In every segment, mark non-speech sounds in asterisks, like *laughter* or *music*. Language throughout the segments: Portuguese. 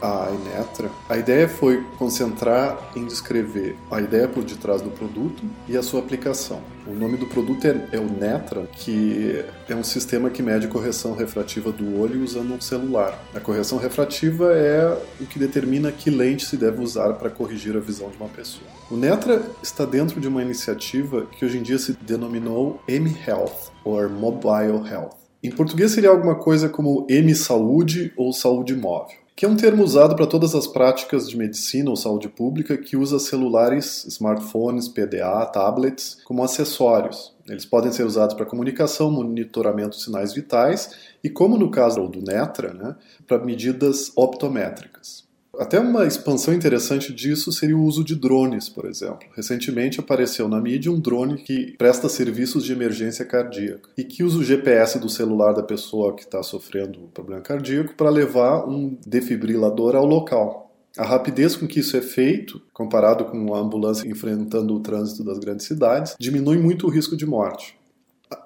a Inetra, a ideia foi concentrar em descrever a ideia por detrás do produto e a sua aplicação. O nome do produto é, é, o Netra, que é um sistema que mede correção refrativa do olho usando um celular. A correção refrativa é o que determina que lente se deve usar para corrigir a visão de uma pessoa. O Netra está dentro de uma iniciativa que hoje em dia se denominou M-Health, ou Mobile Health. Em português seria alguma coisa como M-Saúde ou Saúde Móvel que é um termo usado para todas as práticas de medicina ou saúde pública que usa celulares, smartphones, PDA, tablets como acessórios. Eles podem ser usados para comunicação, monitoramento de sinais vitais e, como no caso do Netra, né, para medidas optométricas. Até uma expansão interessante disso seria o uso de drones, por exemplo. Recentemente apareceu na mídia um drone que presta serviços de emergência cardíaca e que usa o GPS do celular da pessoa que está sofrendo problema cardíaco para levar um defibrilador ao local. A rapidez com que isso é feito, comparado com a ambulância enfrentando o trânsito das grandes cidades, diminui muito o risco de morte.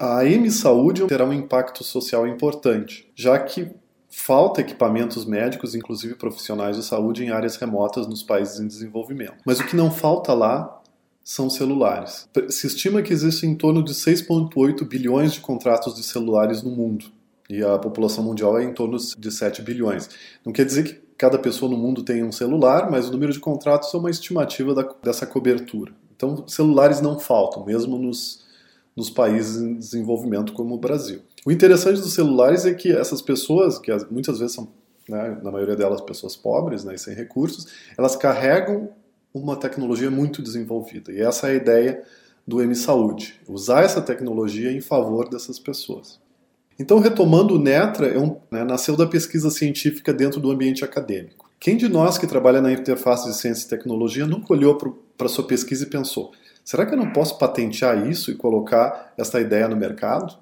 A M-Saúde terá um impacto social importante, já que Falta equipamentos médicos, inclusive profissionais de saúde, em áreas remotas nos países em desenvolvimento. Mas o que não falta lá são celulares. Se estima que existem em torno de 6,8 bilhões de contratos de celulares no mundo. E a população mundial é em torno de 7 bilhões. Não quer dizer que cada pessoa no mundo tenha um celular, mas o número de contratos é uma estimativa da, dessa cobertura. Então, celulares não faltam, mesmo nos, nos países em desenvolvimento como o Brasil. O interessante dos celulares é que essas pessoas, que muitas vezes são, né, na maioria delas, pessoas pobres né, e sem recursos, elas carregam uma tecnologia muito desenvolvida. E essa é a ideia do M-Saúde, usar essa tecnologia em favor dessas pessoas. Então, retomando o Netra, é um, né, nasceu da pesquisa científica dentro do ambiente acadêmico. Quem de nós que trabalha na interface de ciência e tecnologia nunca olhou para sua pesquisa e pensou: será que eu não posso patentear isso e colocar essa ideia no mercado?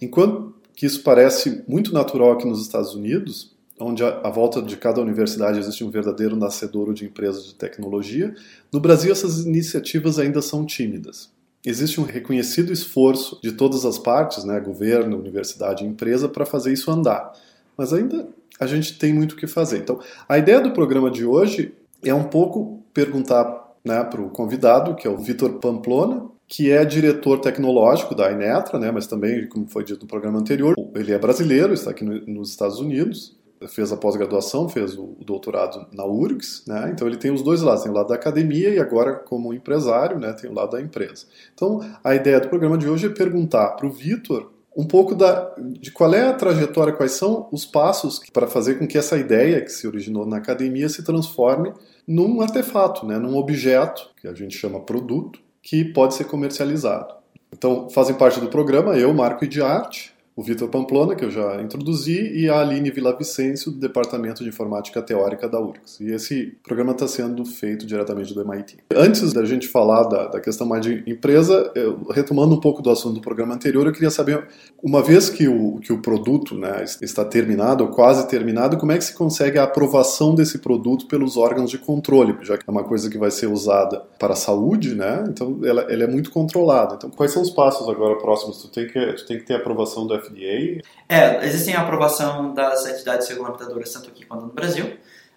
Enquanto que isso parece muito natural aqui nos Estados Unidos, onde à volta de cada universidade existe um verdadeiro nascedouro de empresas de tecnologia, no Brasil essas iniciativas ainda são tímidas. Existe um reconhecido esforço de todas as partes, né, governo, universidade e empresa, para fazer isso andar. Mas ainda a gente tem muito o que fazer. Então, a ideia do programa de hoje é um pouco perguntar né, para o convidado, que é o Vitor Pamplona, que é diretor tecnológico da Inetra, né, mas também, como foi dito no programa anterior, ele é brasileiro, está aqui no, nos Estados Unidos, fez a pós-graduação, fez o, o, doutorado na URGS, né, então ele tem os dois lados, tem o lado da academia e agora, como empresário, né, tem o lado da empresa. Então, a ideia do programa de hoje é perguntar para o Vitor um pouco da, de qual é a trajetória, quais são os passos para fazer com que essa ideia que se originou na academia se transforme num artefato, né, num objeto, que a gente chama produto, que pode ser comercializado. Então, fazem parte do programa eu, Marco de Arte, o Vitor Pamplona, que eu já introduzi, e a Aline Villavicencio, do Departamento de Informática Teórica da URGS. E esse programa está sendo feito diretamente do MIT. Antes da gente falar da, da questão mais de empresa, eu, retomando um pouco do assunto do programa anterior, eu queria saber, uma vez que o, que o produto né, está terminado, ou quase terminado, como é que se consegue a aprovação desse produto pelos órgãos de controle, já que é uma coisa que vai ser usada para a saúde, né? então ela, ela é muito controlada. Então, quais são os passos agora próximos? Tu tem que, tu tem que ter aprovação do FDA? É, existem a aprovação das entidades regulamentadoras tanto aqui quanto no Brasil,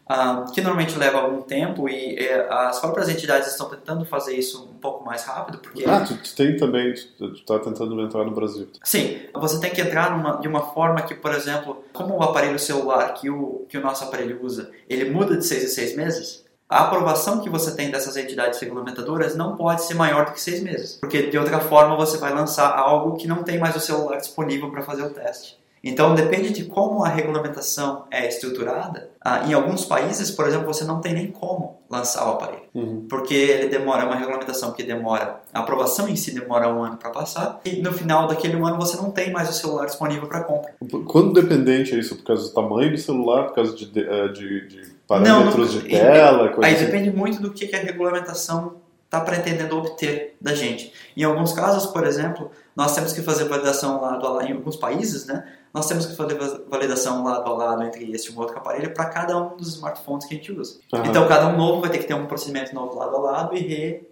uh, que normalmente leva algum tempo e uh, as próprias entidades estão tentando fazer isso um pouco mais rápido, porque... Ah, tu, tu tem também, tu está tentando entrar no Brasil. Sim, você tem que entrar numa, de uma forma que, por exemplo, como o aparelho celular que o, que o nosso aparelho usa, ele muda de seis em seis meses, a aprovação que você tem dessas entidades regulamentadoras não pode ser maior do que seis meses, porque de outra forma você vai lançar algo que não tem mais o celular disponível para fazer o teste. Então depende de como a regulamentação é estruturada. Ah, em alguns países, por exemplo, você não tem nem como lançar o aparelho, uhum. porque ele demora uma regulamentação que demora, a aprovação em si demora um ano para passar e no final daquele ano você não tem mais o celular disponível para compra. Quando dependente é isso? Por causa do tamanho do celular, por causa de, eh, de, de parâmetros não, não, de tela? Aí assim? depende muito do que, que a regulamentação está pretendendo obter da gente. Em alguns casos, por exemplo, nós temos que fazer validação a lado em alguns países, né? Nós temos que fazer validação lado a lado entre esse e um outro aparelho para cada um dos smartphones que a gente usa. Uhum. Então, cada um novo vai ter que ter um procedimento novo lado a lado e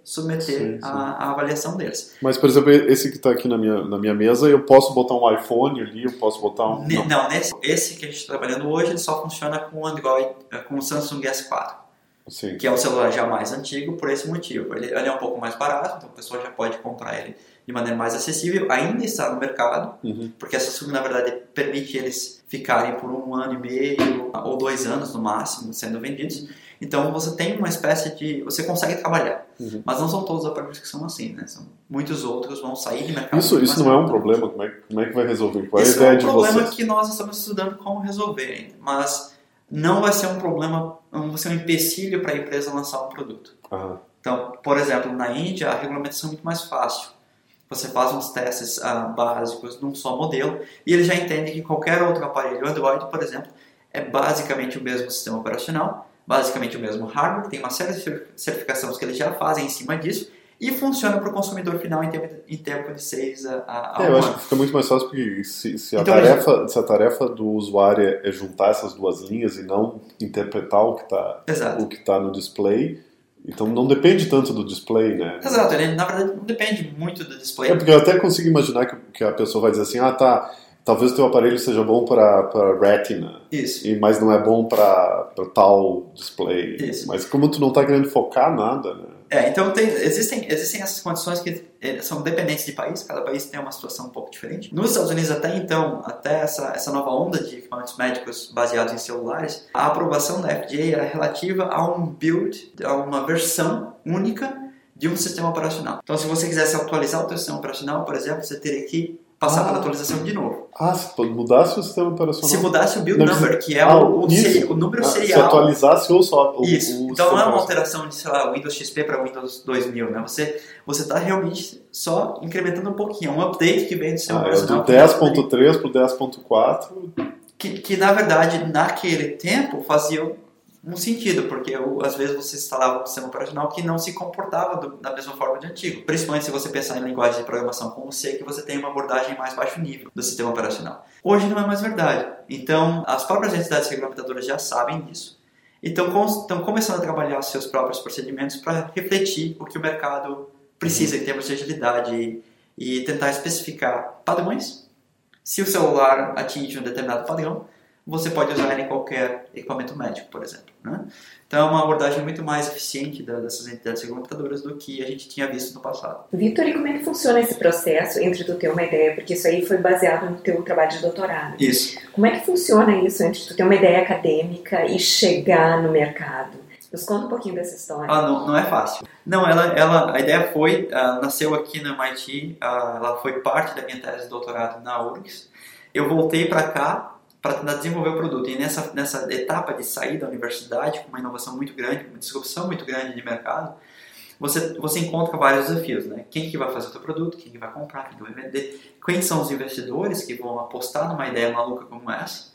resubmeter a, a, avaliação deles. Mas, por exemplo, esse que está aqui na minha, na minha mesa, eu posso botar um iPhone ali, eu posso botar um... Não, não nesse, esse que a gente está trabalhando hoje, ele só funciona com Android, com o Samsung S4. Sim. que é o celular já mais antigo por esse motivo. Ele, ele, é um pouco mais barato, então a pessoa já pode comprar ele de maneira mais acessível, ainda está no mercado, uhum. porque essa Samsung, na verdade, permite eles ficarem por um ano e meio ou dois anos no máximo sendo vendidos. Então você tem uma espécie de. Você consegue trabalhar. Uhum. Mas não são todos os aparelhos que são assim, né? São, muitos outros vão sair de mercado. Isso, isso não é um problema? Como é, como é que vai resolver? Qual é a ideia é um de problema vocês? que nós estamos estudando como resolver ainda. Mas não vai ser um problema, não vai ser um empecilho para a empresa lançar um produto. Uhum. Então, por exemplo, na Índia a regulamentação é muito mais fácil. Você faz uns testes uh, básicos num só modelo e ele já entende que qualquer outro aparelho Android, por exemplo, é basicamente o mesmo sistema operacional, basicamente o mesmo hardware, tem uma série de certificações que eles já fazem em cima disso e funciona para o consumidor final em tempo, em tempo de 6 a, a é, Eu acho que fica muito mais fácil porque se, se, a, então, tarefa, gente... se a tarefa do usuário é juntar essas duas linhas e não interpretar o que está tá no display, então não depende tanto do display, né? Exato, ele na verdade não depende muito do display. É porque eu até consigo imaginar que, que a pessoa vai dizer assim, ah tá, talvez o teu aparelho seja bom para retina. Isso. E, mas não é bom para tal display. Isso. Mas como tu não está querendo focar nada, né? É, então tem, existem, existem essas condições que é, são dependentes de país, cada país tem uma situação um pouco diferente. Nos Estados Unidos, até então, até essa, essa nova onda de equipamentos médicos baseados em celulares, a aprovação da FDA era relativa a um build, a uma versão única de um sistema operacional. Então, se você quisesse atualizar o seu sistema operacional, por exemplo, você teria que passar ah. pela atualização de novo. Ah, se mudasse o sistema operacional. Se mudasse o build não, number, que é ah, o, o, seri, o, número ah, serial. Se atualizasse ou só o Isso. O então não é uma alteração de, sei lá, Windows XP para Windows 2000, né? Você você está realmente só incrementando um pouquinho, é um update que vem do sistema ah, operacional. É do 10.3 para o 10.4. Que, que na verdade naquele tempo fazia um sentido, porque às vezes você instalava um sistema operacional que não se comportava do, da mesma forma de antigo. Principalmente se você pensar em linguagem de programação como C, que você tem uma abordagem mais baixo nível do sistema operacional. Hoje não é mais verdade. Então, as próprias entidades regulamentadoras já sabem disso. Então, estão começando a trabalhar seus próprios procedimentos para refletir o que o mercado precisa em termos de agilidade e, e tentar especificar padrões. Se o celular atinge um determinado padrão, você pode usar em qualquer equipamento médico, por exemplo. Né? Então é uma abordagem muito mais eficiente dessas entidades regulamentadoras do que a gente tinha visto no passado. Vitor, e como é que funciona esse processo entre tu ter uma ideia, porque isso aí foi baseado no teu trabalho de doutorado. Isso. Como é que funciona isso entre tu ter uma ideia acadêmica e chegar no mercado? Nos conta um pouquinho dessa história. Ah, não, não é fácil. Não, ela, ela, a ideia foi, uh, nasceu aqui no MIT, uh, ela foi parte da minha tese de doutorado na URGS. Eu voltei para cá para tentar desenvolver o produto. E nessa, nessa etapa de sair da universidade, com uma inovação muito grande, uma disrupção muito grande de mercado, você, você encontra vários desafios, né? Quem que vai fazer o teu produto, quem que vai comprar, quem que vai vender, quem são os investidores que vão apostar numa ideia maluca como essa.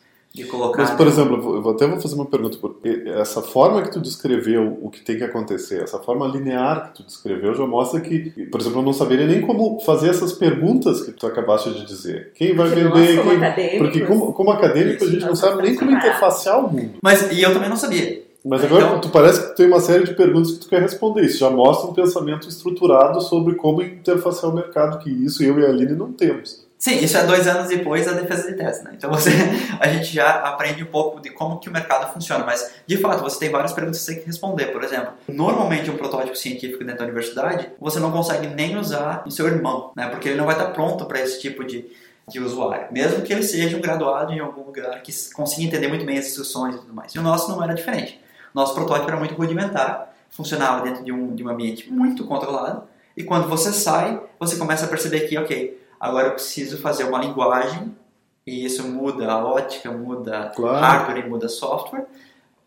Mas, por exemplo, eu até vou fazer uma pergunta. Essa forma que tu descreveu o que tem que acontecer, essa forma linear que tu descreveu já mostra que, por exemplo, eu não saberia nem como fazer essas perguntas que tu acabaste de dizer. Quem vai porque vender... Nós, como quem... Porque como, como acadêmico a gente não sabe nem como interfacear o mundo. Mas, e eu também não sabia. Mas agora então, tu parece que tu tem uma série de perguntas que tu quer responder. Isso já mostra um pensamento estruturado sobre como interfacear o mercado, que isso eu e a Aline não temos. Sim, isso é dois anos depois da defesa de tese, né? Então você, *laughs* a gente já aprende um pouco de como que o mercado funciona, mas de fato você tem várias perguntas que você tem que responder. Por exemplo, normalmente um protótipo científico dentro da universidade você não consegue nem usar o seu irmão, né? Porque ele não vai estar pronto para esse tipo de, de usuário, mesmo que ele seja um graduado em algum lugar que consiga entender muito bem as instruções e tudo mais. E o nosso não era diferente. Nosso protótipo era muito rudimentar, funcionava dentro de um, de um ambiente muito controlado, e quando você sai, você começa a perceber que, ok, Agora eu preciso fazer uma linguagem e isso muda a ótica, muda claro. hardware e muda software.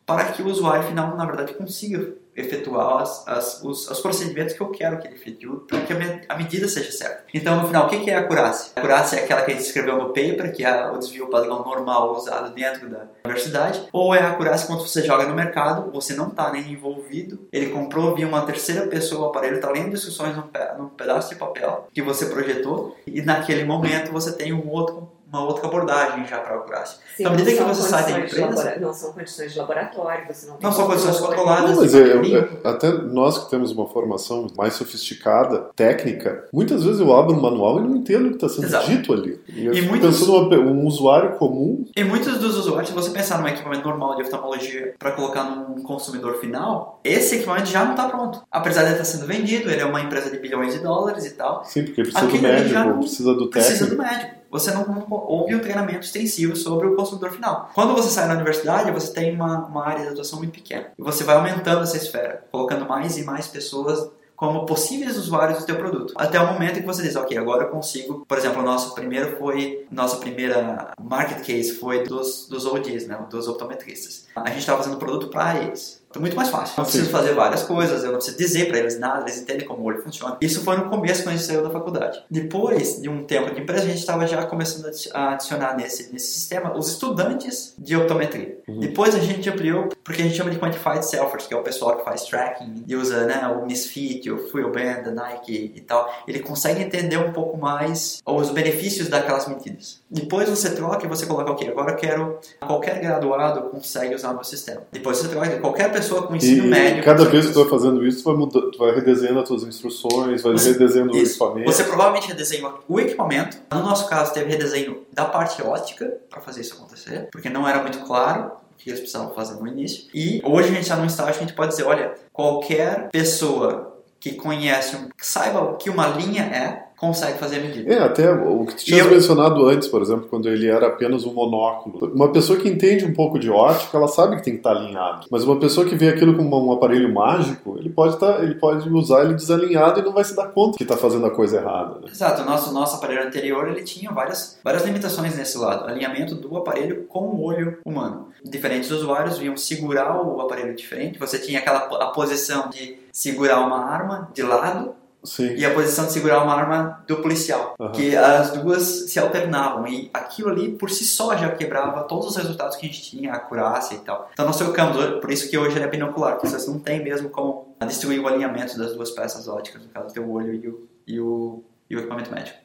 Para que o usuário final, na verdade, consiga efetuar as, as, os, os, procedimentos que eu quero que ele efetue para que a, a, medida seja certa. Então, no final, o que é a acurácia? A acurácia é aquela que a gente escreveu no paper, que é o desvio padrão normal usado dentro da universidade, ou é a acurácia quando você joga no mercado, você não está nem envolvido, ele comprou via uma terceira pessoa o aparelho, está lendo instruções num, num pedaço de papel que você projetou, e naquele momento você tem um outro uma outra abordagem já para a acurácia. Sim, então, à medida que você sai da empresa... Não são condições de laboratório, você não tem... Não são condições controladas. Não, mas é, é, até nós que temos uma formação mais sofisticada, técnica, muitas vezes eu abro um manual e não entendo o que está sendo Exato. dito ali. E, e muitos, pensando um usuário comum... E muitos dos usuários, se você pensar num equipamento normal de oftalmologia para colocar num consumidor final, esse equipamento já não está pronto. Apesar de estar sendo vendido, ele é uma empresa de bilhões de dólares e tal. Sim, porque precisa do médico, precisa do técnico. Precisa do médico você não, não houve um treinamento extensivo sobre o consumidor final. Quando você sai da universidade, você tem uma, uma área de atuação muito pequena. E você vai aumentando essa esfera, colocando mais e mais pessoas como possíveis usuários do teu produto. Até o momento que você diz, ok, agora eu consigo, por exemplo, nosso primeiro foi, nossa primeira market case foi dos, dos ODs, né, dos optometristas. A gente estava fazendo produto para eles. Então, muito mais fácil. Não preciso fazer várias coisas, eu não preciso dizer para eles nada, eles entendem como o olho funciona. Isso foi no começo, quando a gente saiu da faculdade. Depois de um tempo de empresa, a gente estava já começando a adicionar nesse, nesse sistema os estudantes de optometria. Uhum. Depois a gente ampliou, porque a gente chama de Quantified Selfers, que é o pessoal que faz tracking e usa né, o Misfit, o Fuel Band, da Nike e tal. Ele consegue entender um pouco mais os benefícios daquelas medidas. Depois você troca e você coloca, ok, agora eu quero qualquer graduado consegue usar o meu sistema. Depois você troca, qualquer pessoa pessoa com ensino e médio. Cada vez que tu vai fazendo isso, tu vai, mudando, tu vai redesenhando as tuas instruções, vai você, redesenhando isso. o equipamento. Você provavelmente redesenha o equipamento. No nosso caso, teve redesenho da parte ótica para fazer isso acontecer, porque não era muito claro o que eles precisavam fazer no início. E hoje a gente está num estágio que a gente pode dizer, olha, qualquer pessoa que conhece, que saiba o que uma linha é, consegue fazer a medida. É, até o que tu tinha eu... mencionado antes, por exemplo, quando ele era apenas um monóculo. Uma pessoa que entende um pouco de ótica, ela sabe que tem que estar alinhado. Mas uma pessoa que vê aquilo como um aparelho mágico, ele pode, estar, ele pode usar ele desalinhado e não vai se dar conta que está fazendo a coisa errada. Né? Exato. O nosso, nosso aparelho anterior ele tinha várias, várias limitações nesse lado. Alinhamento do aparelho com o olho humano. Diferentes usuários vinham segurar o aparelho diferente. Você tinha aquela a posição de segurar uma arma de lado Sim. e a posição de segurar uma arma do policial, uhum. que as duas se alternavam e aquilo ali por si só já quebrava todos os resultados que a gente tinha, a acurácia e tal. Então nós trocamos, por isso que hoje ele é binocular, porque você não tem mesmo como destruir o alinhamento das duas peças óticas, no caso do teu olho e o, e o, e o equipamento médico.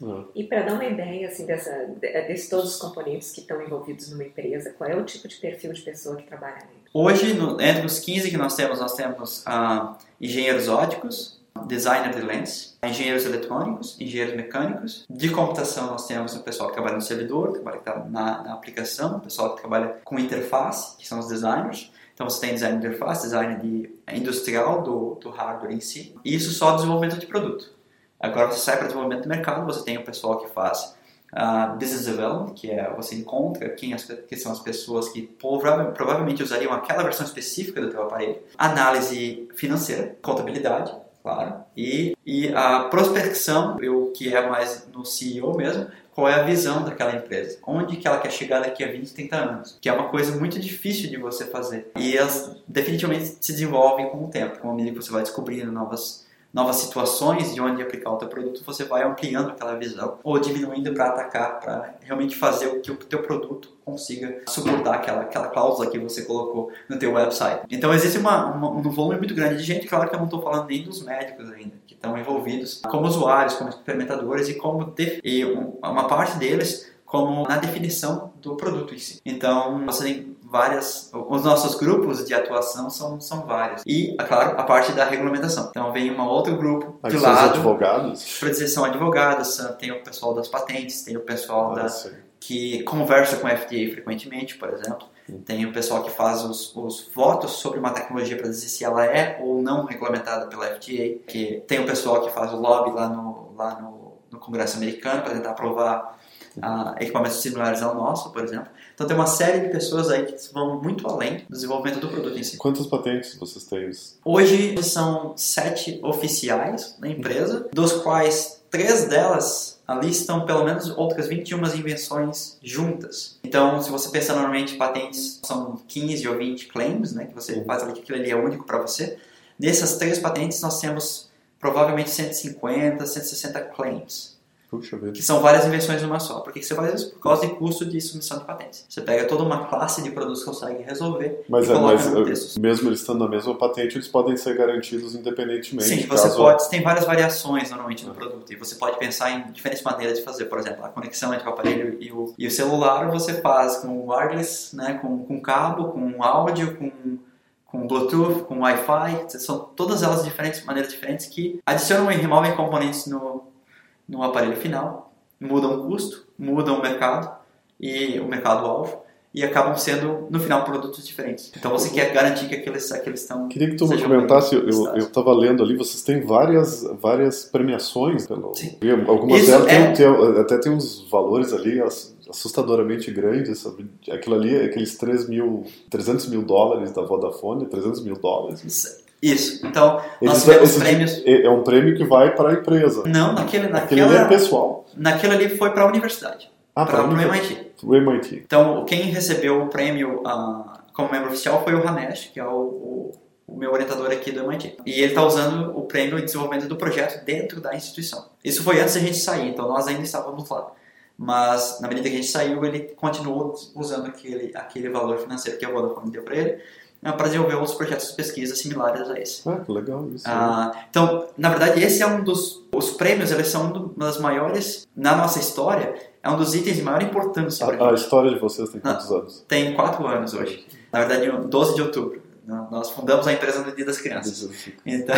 Uhum. E para dar uma ideia assim dessa, desses todos os componentes que estão envolvidos numa empresa, qual é o tipo de perfil de pessoa que trabalha aí? Hoje, no, entre os 15 que nós temos, nós temos ah, engenheiros óticos, designer de lentes, engenheiros eletrônicos, engenheiros mecânicos. De computação nós temos o pessoal que trabalha no servidor, que trabalha na, na aplicação, o pessoal que trabalha com interface, que são os designers. Então você tem design de interface, design de, industrial do, do hardware em si. E isso só desenvolvimento de produto. Agora você sai para desenvolvimento de mercado, você tem o pessoal que faz uh, business development, que é você encontra quem, as, que são as pessoas que provavelmente usariam aquela versão específica do teu aparelho. Análise financeira, contabilidade, claro. E, e a prospecção, o que é mais no CEO mesmo, qual é a visão daquela empresa, onde que ela quer chegar daqui a 20, 30 anos, que é uma coisa muito difícil de você fazer. E elas definitivamente se desenvolvem com o tempo, com a medida que você vai descobrindo novas novas situações de onde aplicar o teu produto, você vai ampliando aquela visão ou diminuindo para atacar, para realmente fazer o que o teu produto consiga suportar aquela, aquela cláusula que você colocou no teu website. Então existe uma, uma, um volume muito grande de gente, claro que eu não estou falando nem dos médicos ainda, que estão envolvidos como usuários, como experimentadores e como e uma parte deles como na definição do produto em si. Então você várias. Os nossos grupos de atuação são, são vários. E, é claro, a parte da regulamentação. Então vem um outro grupo de Mas lado. advogados? Para dizer são advogados, tem o pessoal das patentes, tem o pessoal ah, da, que conversa com a FDA frequentemente, por exemplo. Tem o pessoal que faz os, os votos sobre uma tecnologia para dizer se ela é ou não regulamentada pela FDA. Que tem o pessoal que faz o lobby lá no, lá no, no Congresso americano para tentar aprovar uh, equipamentos similares ao nosso, por exemplo. Então tem uma série de pessoas aí que vão muito além do desenvolvimento do produto em si. Quantas patentes vocês têm? Hoje são sete oficiais na empresa, dos quais três delas ali estão pelo menos outras 21 invenções juntas. Então, se você pensar normalmente patentes são 15 ou 20 claims, né, que você faz ali que aquilo ali é único para você. Nessas três patentes nós temos provavelmente 150, 160 claims. Puxa vida. Que são várias invenções numa só. Por que você faz isso? Por causa de custo de submissão de patentes. Você pega toda uma classe de produtos que consegue resolver Mas, e é, coloca mas no é, texto. mesmo eles estando na mesma patente, eles podem ser garantidos independentemente. Sim, você caso... pode, tem várias variações normalmente no produto e você pode pensar em diferentes maneiras de fazer. Por exemplo, a conexão entre o aparelho e o, e o celular você faz com wireless, né, com, com cabo, com áudio, com, com Bluetooth, com Wi-Fi. São todas elas diferentes, maneiras diferentes que adicionam e removem componentes no, no aparelho final, mudam o custo, mudam o mercado e o mercado-alvo e acabam sendo, no final, produtos diferentes. Então você quer garantir que aqueles, aqueles estão. Queria que tu me comentasse, eu estava lendo ali, vocês têm várias, várias premiações. Pelo, Sim. algumas Isso delas é- têm- têm- até tem uns valores ali ass- assustadoramente grandes. Sabe? Aquilo ali, aqueles 3 mil, 300 mil dólares da Vodafone, 300 mil dólares. Isso. Então, nós Esses- tivemos esses- prêmios. É é um prêmio que vai para a empresa. Não, naquele, Aquele ali é naquela, pessoal. naquele ali foi para a universidade, Ah, para o para MIT. o MIT. Então, quem recebeu o prêmio ah, como membro oficial foi o Ramesh, que é o, o, o meu orientador aqui do MIT. E ele está usando o prêmio em desenvolvimento do projeto dentro da instituição. Isso foi antes da gente sair, então nós ainda estávamos lá. Mas, na medida que a gente saiu, ele continuou usando aquele, aquele valor financeiro que a Vodafone deu para ele para desenvolver outros projetos de pesquisa similares a esse. Ah, que legal isso. Ah, então, na verdade, esse é um dos os prêmios, eles são uma das maiores na nossa história, é um dos itens de maior importância a, a história de vocês tem quantos anos? Tem quatro anos hoje. Na verdade, no 12 de outubro. Nós fundamos a empresa no Dia das Crianças. Então,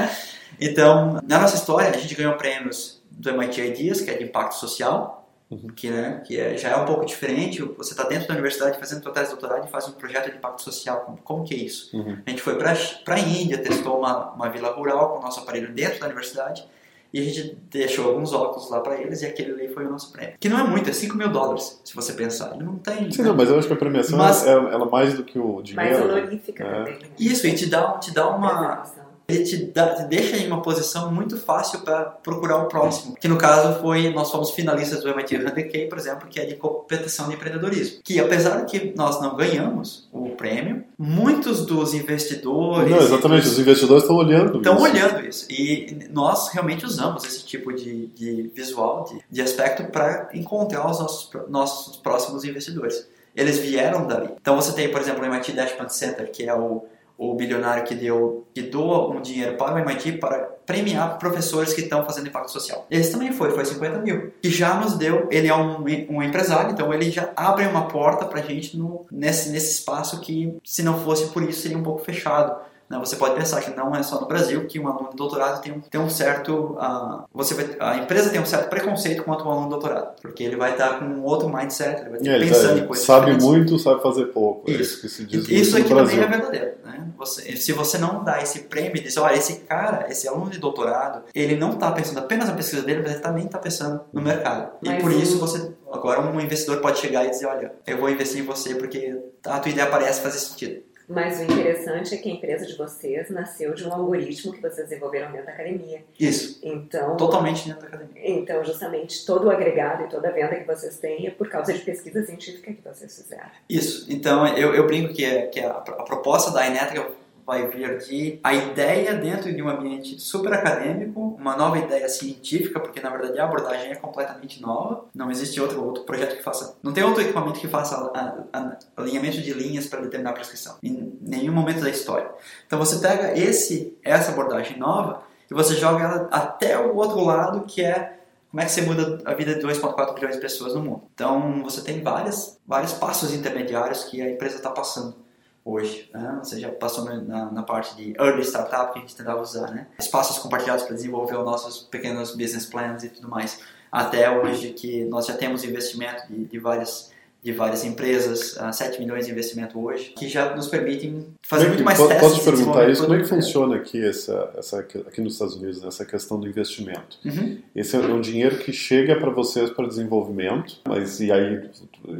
*laughs* então, na nossa história, a gente ganhou prêmios do MIT Ideas, que é de impacto social, Uhum. que, né, que é- já é um pouco diferente. Você está dentro da universidade fazendo sua tese de doutorado e faz um projeto de impacto social. Como, como que é isso? Uhum. A gente foi para a Índia, testou uma, uma vila rural com o nosso aparelho dentro da universidade e a gente deixou alguns óculos lá para eles e aquele ali foi o nosso prêmio. Que não é muito, é 5 mil dólares, se você pensar. Ele não tem. Sim, né? não, mas eu acho que a premiação Mas- é, ela mais do que o Mais dinheiro. honorífica É. também. né? Isso, e te dá, te dá uma. Ele te, dá- te deixa em uma posição muito fácil para procurar o próximo. Que no caso foi, nós fomos finalistas do MIT 100K, por exemplo, que é de competição de empreendedorismo. Que apesar de que nós não ganhamos o prêmio, muitos dos investidores Não, exatamente, os investidores estão olhando estão olhando isso. E nós realmente usamos esse tipo de, de visual, de, de aspecto, para encontrar os nossos, nossos próximos investidores. Eles vieram dali. Então você tem, por exemplo, o MIT Dashpan Center, que é o, o bilionário que deu que doa um dinheiro para o MIT para premiar professores que estão fazendo impacto social. Esse também foi, foi 50 mil. E já nos deu, ele é um, um empresário, então ele já abre uma porta para a gente no, nesse, nesse espaço que, se não fosse por isso, seria um pouco fechado. Né? Você pode pensar que não é só no Brasil que um aluno de doutorado tem um, tem um certo. ah, você vai- a empresa tem um certo preconceito quanto um aluno de doutorado, porque ele vai estar com um outro mindset, ele vai estar É, ele pensando em coisas sabe diferentes. muito, sabe fazer pouco. É Isso. isso que se diz Isso aqui também é verdadeiro. Né? Você, se você não dá esse prêmio e diz, olha, esse cara, esse aluno de doutorado, ele não está pensando apenas na pesquisa dele, mas ele também está pensando no mercado. E Mas por o- isso você, agora um investidor pode chegar e dizer, olha, eu vou investir em você porque a tua ideia parece fazer sentido. Mas o interessante é que a empresa de vocês nasceu de um algoritmo que vocês desenvolveram dentro da academia. Isso, Então, totalmente dentro da academia. então justamente todo o agregado e toda a venda que vocês têm é por causa de pesquisa científica que vocês fizeram. Isso, então eu, eu brinco que, é, que a, a proposta da Inetra vai vir de a ideia dentro de um ambiente super acadêmico, uma nova ideia científica, porque na verdade a abordagem é completamente nova, não existe outro, outro projeto que faça, não tem outro equipamento que faça a- a- alinhamento de linhas para determinar a prescrição, em nenhum momento da história. Então você pega esse, essa abordagem nova e você joga ela até o outro lado que é como é que você muda a vida de 2,4 bilhões de pessoas no mundo. Então você tem várias, vários passos intermediários que a empresa está passando hoje. Né? Você já passou na, na- parte de early startup que a gente tentava usar, né? espaços compartilhados para desenvolver os nossos pequenos business plans e tudo mais. Até hoje que nós já temos investimento de, de várias de várias empresas, ah, 7 milhões de investimento hoje, que já nos permitem fazer muito mais po- testes. Posso te perguntar isso? Como é que funciona aqui, essa, essa, aqui nos Estados Unidos, né, essa questão do investimento? Uhum. Esse é um dinheiro que chega para vocês para desenvolvimento, mas e aí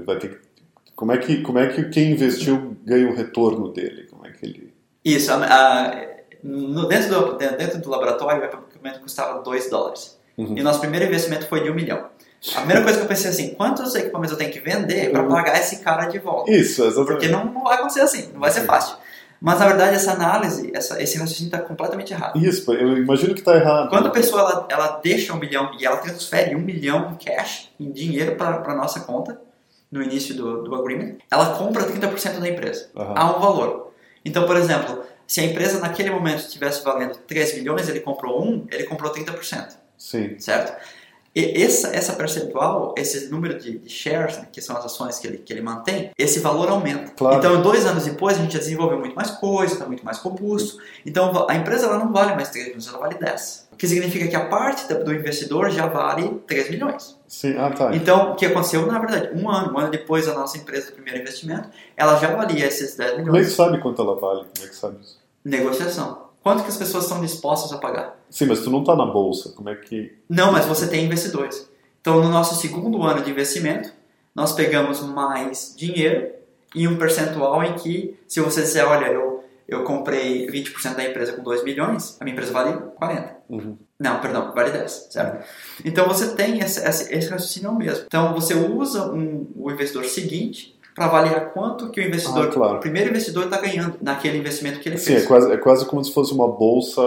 vai ter que. Como é que, como é que quem investiu ganha o retorno dele? Como é que ele. Isso, a- a- no- dentro, do, dentro do laboratório o equipamento custava 2 dólares. E o nosso primeiro investimento foi de um milhão. A primeira coisa que eu pensei assim, quantos equipamentos eu tenho que vender para Uhum. pagar esse cara de volta? Isso, exatamente. Porque não, não vai acontecer assim, não vai ser fácil. Mas na verdade essa análise, essa, esse raciocínio está completamente errado. Isso, eu imagino que está errado. Quando a pessoa ela, ela deixa um milhão e ela transfere um milhão em cash, em dinheiro para a nossa conta, no início do, do agreement, ela compra 30% da empresa Aham. a um valor. Então, por exemplo, se a empresa naquele momento estivesse valendo 3 milhões, ele comprou um, ele comprou 30%, Sim, certo? E essa, essa percentual, esse número de, de shares, né, que são as ações que ele, que ele mantém, esse valor aumenta. Claro. Então, dois anos depois, a gente já desenvolveu muito mais coisa, está muito mais robusto. Então, a empresa ela não vale mais 3 milhões, ela vale 10. O que significa que a parte do investidor já vale 3 milhões. sim. Ah, tá. Então, o que aconteceu, na verdade, um ano, um ano depois da nossa empresa do primeiro investimento, ela já valia esses 10 Como é que milhões. sabe quanto ela vale? Como é que sabe isso? Negociação. Quanto que as pessoas estão dispostas a pagar? Sim, mas tu não tá na bolsa. Como é que. Não, mas você tem investidores. Então, no nosso segundo ano de investimento, nós pegamos mais dinheiro e um percentual em que, se você disser, olha, eu, eu comprei 20% da empresa com 2 milhões, a minha empresa vale 40. Uhum. Não, perdão, vale 10, certo? Então você tem esse, esse, esse raciocínio mesmo. Então você usa um, o investidor seguinte para avaliar quanto que o investidor, Ah, claro. o primeiro investidor está ganhando naquele investimento que ele Sim, é fez. quase, é quase como se fosse uma bolsa,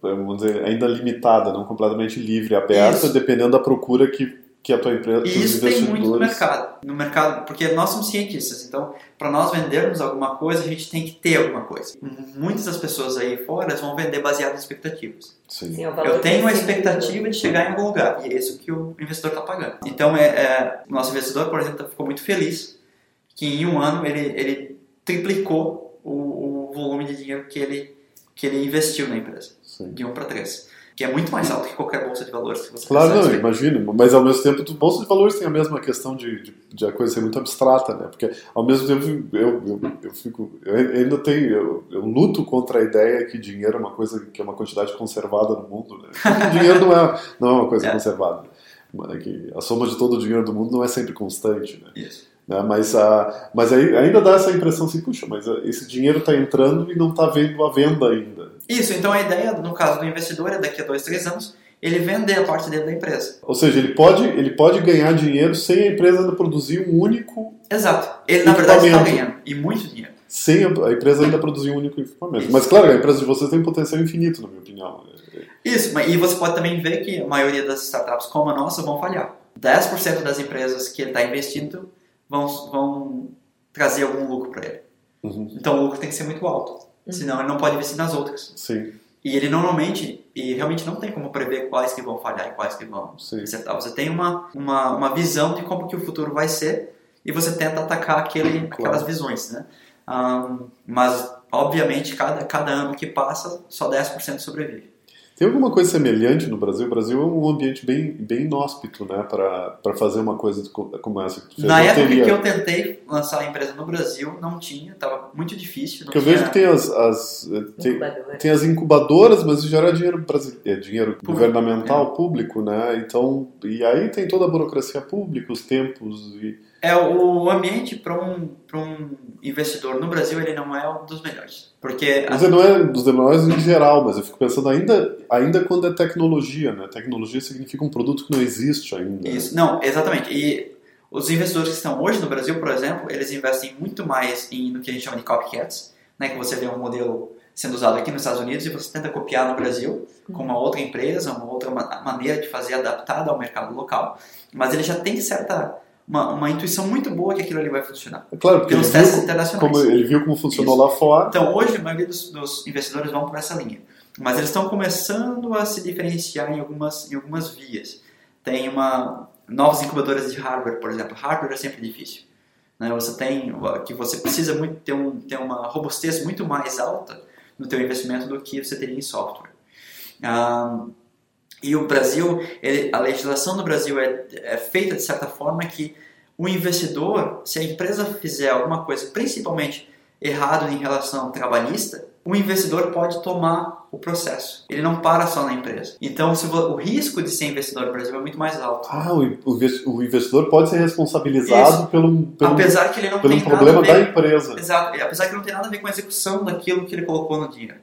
vamos dizer, ainda limitada, não completamente livre, aberta, Isso. dependendo da procura que, que a tua empresa, que E isso tem muito no mercado. No mercado, porque nós somos cientistas, então para nós vendermos alguma coisa, a gente tem que ter alguma coisa. Muitas das pessoas aí fora vão vender baseado em expectativas. Sim. Sim, é valor Eu tenho uma percebido. expectativa de chegar em algum lugar e é isso que o investidor está pagando. Então, é, é, nosso investidor, por exemplo, ficou muito feliz que em um ano ele, ele triplicou o, o volume de dinheiro que ele, que ele investiu na empresa, Sim. de 1 para 3, que é muito mais alto que qualquer bolsa de valores que você Claro, não, imagino, mas ao mesmo tempo, bolsa de valores tem a mesma questão de, de, de a coisa ser muito abstrata, né? Porque ao mesmo tempo eu, eu, eu fico, eu ainda tenho, eu, eu luto contra a ideia que dinheiro é uma coisa que é uma quantidade conservada no mundo, né? *laughs* dinheiro não é, não é uma coisa É. conservada. Mas que a soma de todo o dinheiro do mundo não é sempre constante, né? Isso. Né? Mas, a, mas aí ainda dá essa impressão assim, puxa, mas esse dinheiro está entrando e não está vendo a venda ainda. Isso, então a ideia, no caso do investidor, é daqui a 2, 3 anos, ele vender a parte dele da empresa. Ou seja, ele pode, ele pode ganhar dinheiro sem a empresa produzir um único Exato. Ele, na verdade, está ganhando, e muito dinheiro. sem a a empresa ainda produzir um único equipamento. Isso. Mas claro, a empresa de vocês tem potencial infinito, na minha opinião. Isso, e você pode também ver que a maioria das startups como a nossa vão falhar. 10% das empresas que ele está investindo vão, vão trazer algum lucro para ele. Uhum. Então o lucro tem que ser muito alto, senão ele não pode investir nas outras. Sim, E ele normalmente, e realmente não tem como prever quais que vão falhar e quais que vão sim. acertar. Você tem uma, uma, uma visão de como que o futuro vai ser e você tenta atacar aquele, aquelas visões, né? Ahn, mas, obviamente, cada, cada ano que passa, só 10% sobrevive. Tem alguma coisa semelhante no Brasil? O Brasil é um ambiente bem, bem inóspito, né, para fazer uma coisa co- como essa que tu fez. Na Não época teria- que eu tentei lançar a empresa no Brasil, não tinha, estava muito difícil. Porque eu vejo que tem as, as tem, Incubadora. tem as incubadoras, mas já era dinheiro é dinheiro Público. governamental, público, né? Então, e aí tem toda a burocracia pública, os tempos e É, o ambiente para um, pra um investidor no Brasil, ele não é um dos melhores. Porque Mas não é dos menores em geral, mas eu fico pensando ainda, ainda quando é tecnologia, né? Tecnologia significa um produto que não existe ainda. Isso, não, exatamente. E os investidores que estão hoje no Brasil, por exemplo, eles investem muito mais em no que a gente chama de copycats, né, que você vê um modelo sendo usado aqui nos Estados Unidos e você tenta copiar no Brasil com uma outra empresa, uma outra ma- maneira de fazer adaptada ao mercado local, mas ele já tem certa uma, uma intuição muito boa que aquilo ali vai funcionar. É claro, porque Pelos testes internacionais. como, ele viu como funcionou Isso. lá fora. Então, hoje, a maioria dos, dos investidores vão por essa linha. Mas eles estão começando a se diferenciar em algumas, em algumas vias. Tem uma novas incubadoras de hardware, por exemplo. Hardware é sempre difícil. Né? Você tem que você precisa muito ter, um, ter uma robustez muito mais alta no teu investimento do que você teria em software. Ah, e o Brasil, ele, a legislação do Brasil é, é feita de certa forma que o investidor, se a empresa fizer alguma coisa, principalmente errado em relação trabalhista, o investidor pode tomar o processo. Ele não para só na empresa. Então, o risco de ser investidor no Brasil é muito mais alto. Ah, o, o investi- o investidor pode ser responsabilizado pelo, pelo, apesar que ele não pelo tem problema nada a da ver, empresa. exato, apesar que não tem nada a ver com a execução daquilo que ele colocou no dinheiro.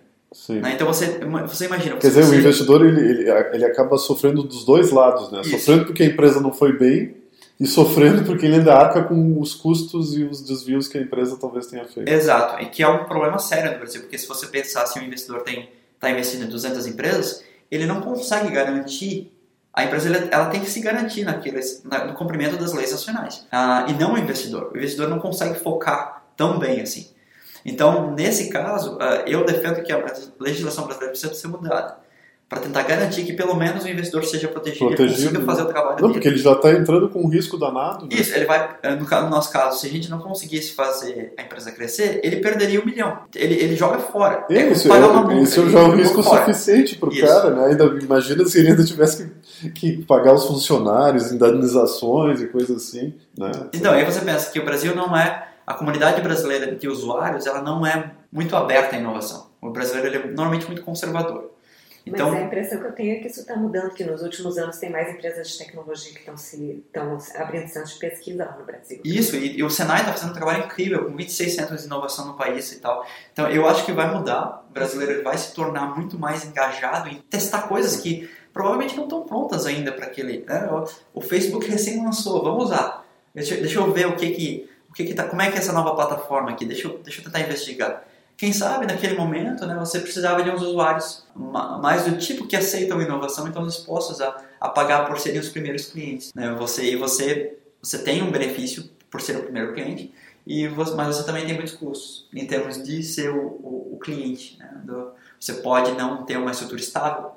Né? Então você, você imagina. Quer você, dizer, o investidor ele, ele, ele, acaba sofrendo dos dois lados, né? Isso. Sofrendo porque a empresa não foi bem e sofrendo porque ele ainda arca com os custos e os desvios que a empresa talvez tenha feito. Exato, e que é um problema sério no Brasil, porque se você pensar se o investidor está investindo em 200 empresas, ele não consegue garantir a empresa ela tem que se garantir naqueles, no cumprimento das leis nacionais ah, e não o investidor. O investidor não consegue focar tão bem assim. Então, nesse caso, ah, eu defendo que a legislação brasileira precisa ser mudada para tentar garantir que pelo menos o investidor seja protegido, protegido e consiga fazer o trabalho não, dele. porque ele já está entrando com um risco danado. Né? Isso, ele vai, eh, no, nosso caso, se a gente não conseguisse fazer a empresa crescer, ele perderia um milhão. Ele, ele joga fora. É, isso, é, multa, isso já é um risco suficiente para o cara, né? Ainda, imagina se ele ainda tivesse que, que pagar os funcionários, indenizações e coisas assim. Né? Então, aí você pensa que o Brasil não é a comunidade brasileira de usuários ela não é muito aberta à inovação. O brasileiro é normalmente muito conservador. Então, Mas a impressão que eu tenho é que isso está mudando, que nos últimos anos tem mais empresas de tecnologia que estão se estão abrindo centros de pesquisa no Brasil. Isso, e, e o Senai está fazendo um trabalho incrível, com 26 centros de inovação no país e tal. Então eu acho que vai mudar, o brasileiro vai se tornar muito mais engajado em testar coisas que provavelmente não estão prontas ainda para aquele. Né? O Facebook recém lançou, vamos usar. Deixa, deixa eu ver o que que que que tá, como é que é essa nova plataforma aqui? Deixa eu, deixa eu tentar investigar. Quem sabe naquele momento né, você precisava de uns usuários mais do tipo que aceitam inovação e estão dispostos a, a pagar por serem os primeiros clientes. Né? Você, e você, você tem um benefício por ser o primeiro cliente, e você, mas você também tem muitos custos em termos de ser o, o, o cliente. Né? Do, você pode não ter uma estrutura estável,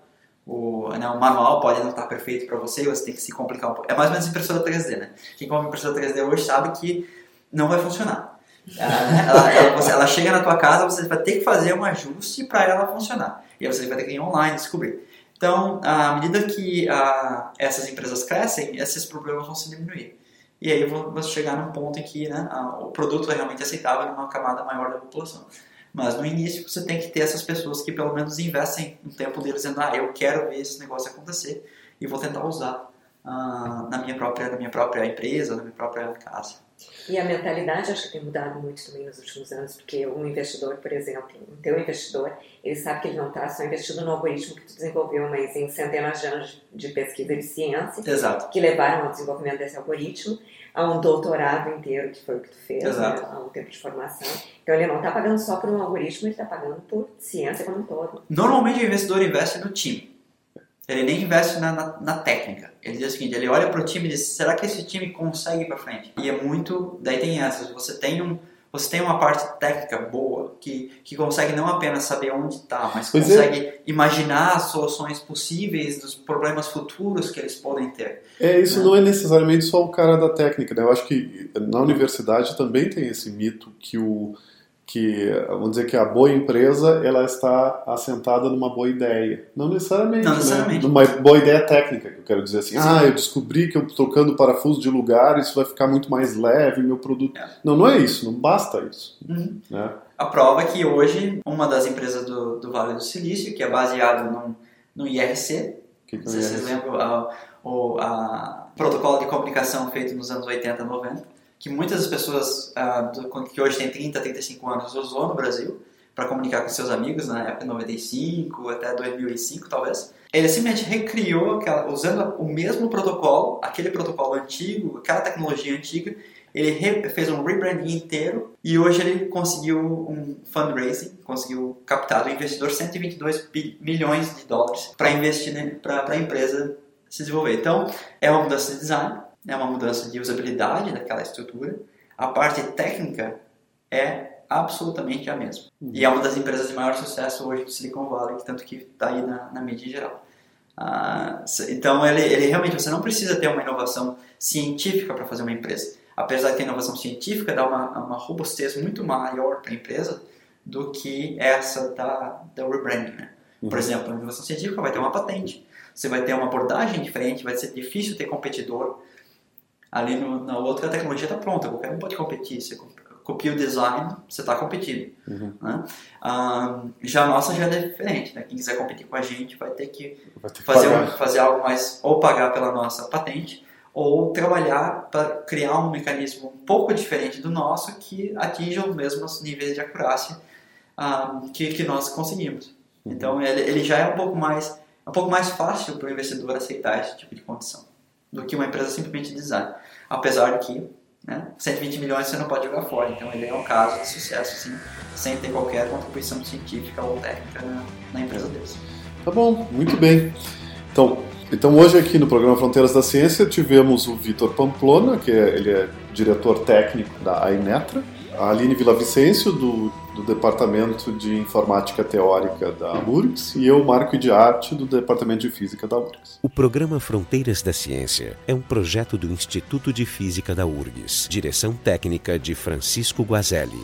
o, né, o manual pode não estar perfeito para você, você tem que se complicar um pouco. É mais ou menos impressora 3D, né? Quem compra impressora 3D hoje sabe que não vai funcionar. Ela, ela, você, ela, chega na tua casa, você vai ter que fazer um ajuste para ela funcionar. E aí você vai ter que ir online descobrir. Então, à medida que a, essas empresas crescem, esses problemas vão se diminuir. E aí você chegar num ponto em que né, a, o produto é realmente aceitável numa camada maior da população. Mas no início você tem que ter essas pessoas que pelo menos investem um tempo deles dizendo, ah, eu quero ver esse negócio acontecer e vou tentar usar uh, na minha própria na minha própria empresa, na minha própria casa. E a mentalidade acho que tem mudado muito também nos últimos anos, porque um investidor, por exemplo, um teu investidor, ele sabe que ele não está só investido no algoritmo que tu desenvolveu, mas em centenas de anos de pesquisa de ciência Exato. que levaram ao desenvolvimento desse algoritmo, a um doutorado inteiro, que foi o que tu fez, né, a um tempo de formação. Então ele não está pagando só por um algoritmo, ele está pagando por ciência como um todo. Normalmente o investidor investe no time. Ele nem investe na, na, na, técnica. Ele diz o seguinte, ele olha para o time e diz, será que esse time consegue ir para frente? E é muito, daí tem essas, você tem um, você tem uma parte técnica boa que, que consegue não apenas saber onde está, mas pois é. consegue é. imaginar as soluções possíveis dos problemas futuros que eles podem ter. É, isso né? não é necessariamente só o cara da técnica, né? Eu acho que na universidade também tem esse mito que o que vamos dizer que a boa empresa ela está assentada numa boa ideia não necessariamente, não necessariamente. Né? numa boa ideia técnica que eu quero dizer assim Sim. ah eu descobri que eu trocando parafuso de lugar isso vai ficar muito mais leve meu produto é. não não é isso não basta isso uhum. né? a prova é que hoje uma das empresas do, do Vale do Silício que é baseado no, no IRC que não sei se vocês lembram a, o a protocolo de comunicação feito nos anos 80 90 que muitas pessoas uh, que hoje têm 30, 35 anos usou no Brasil para comunicar com seus amigos na época de 95 até 2005 talvez. Ele simplesmente recriou aquela, usando o mesmo protocolo, aquele protocolo antigo, aquela tecnologia antiga, ele fez um rebranding inteiro e hoje ele conseguiu um fundraising, conseguiu captar do investidor 122 milhões de dólares para investir né, para a empresa se desenvolver. Então, é uma mudança de design, é uma mudança de usabilidade daquela estrutura. A parte técnica é absolutamente a mesma. Uhum. E é uma das empresas de maior sucesso hoje do Silicon Valley, tanto que está aí na, na, mídia em geral. Ah, então, ele, ele realmente, você não precisa ter uma inovação científica para fazer uma empresa. Apesar de que a inovação científica dá uma, uma robustez muito maior para a empresa do que essa da, da rebranding. Né? Por uhum. exemplo, a inovação científica vai ter uma patente, você vai ter uma abordagem diferente, vai ser difícil ter competidor, Ali no, na outra a tecnologia está pronta, qualquer um pode competir. Você copia o design, você está competindo. Uhum. Né? Ah, já a nossa já é diferente. Né? Quem quiser competir com a gente vai ter que, vai ter que fazer, um, fazer algo mais, ou pagar pela nossa patente, ou trabalhar para criar um mecanismo um pouco diferente do nosso que atinja os mesmos níveis de acurácia ah, que, que nós conseguimos. Uhum. Então ele, ele já é um pouco mais é um pouco mais fácil para o investidor aceitar esse tipo de condição do que uma empresa simplesmente de design. Apesar de que né, 120 milhões você não pode jogar fora, então ele é um caso de sucesso, sim, sem ter qualquer contribuição científica ou técnica na, na empresa deles. Tá bom, muito bem. Então, então hoje aqui no programa Fronteiras da Ciência tivemos o Vitor Pamplona, que é, ele é diretor técnico da Ainetra, a Aline Villavicencio, do, do Departamento de Informática Teórica da URGS, e eu, Marco de Arte, do Departamento de Física da URGS. O programa Fronteiras da Ciência é um projeto do Instituto de Física da URGS, direção técnica de Francisco Guazelli.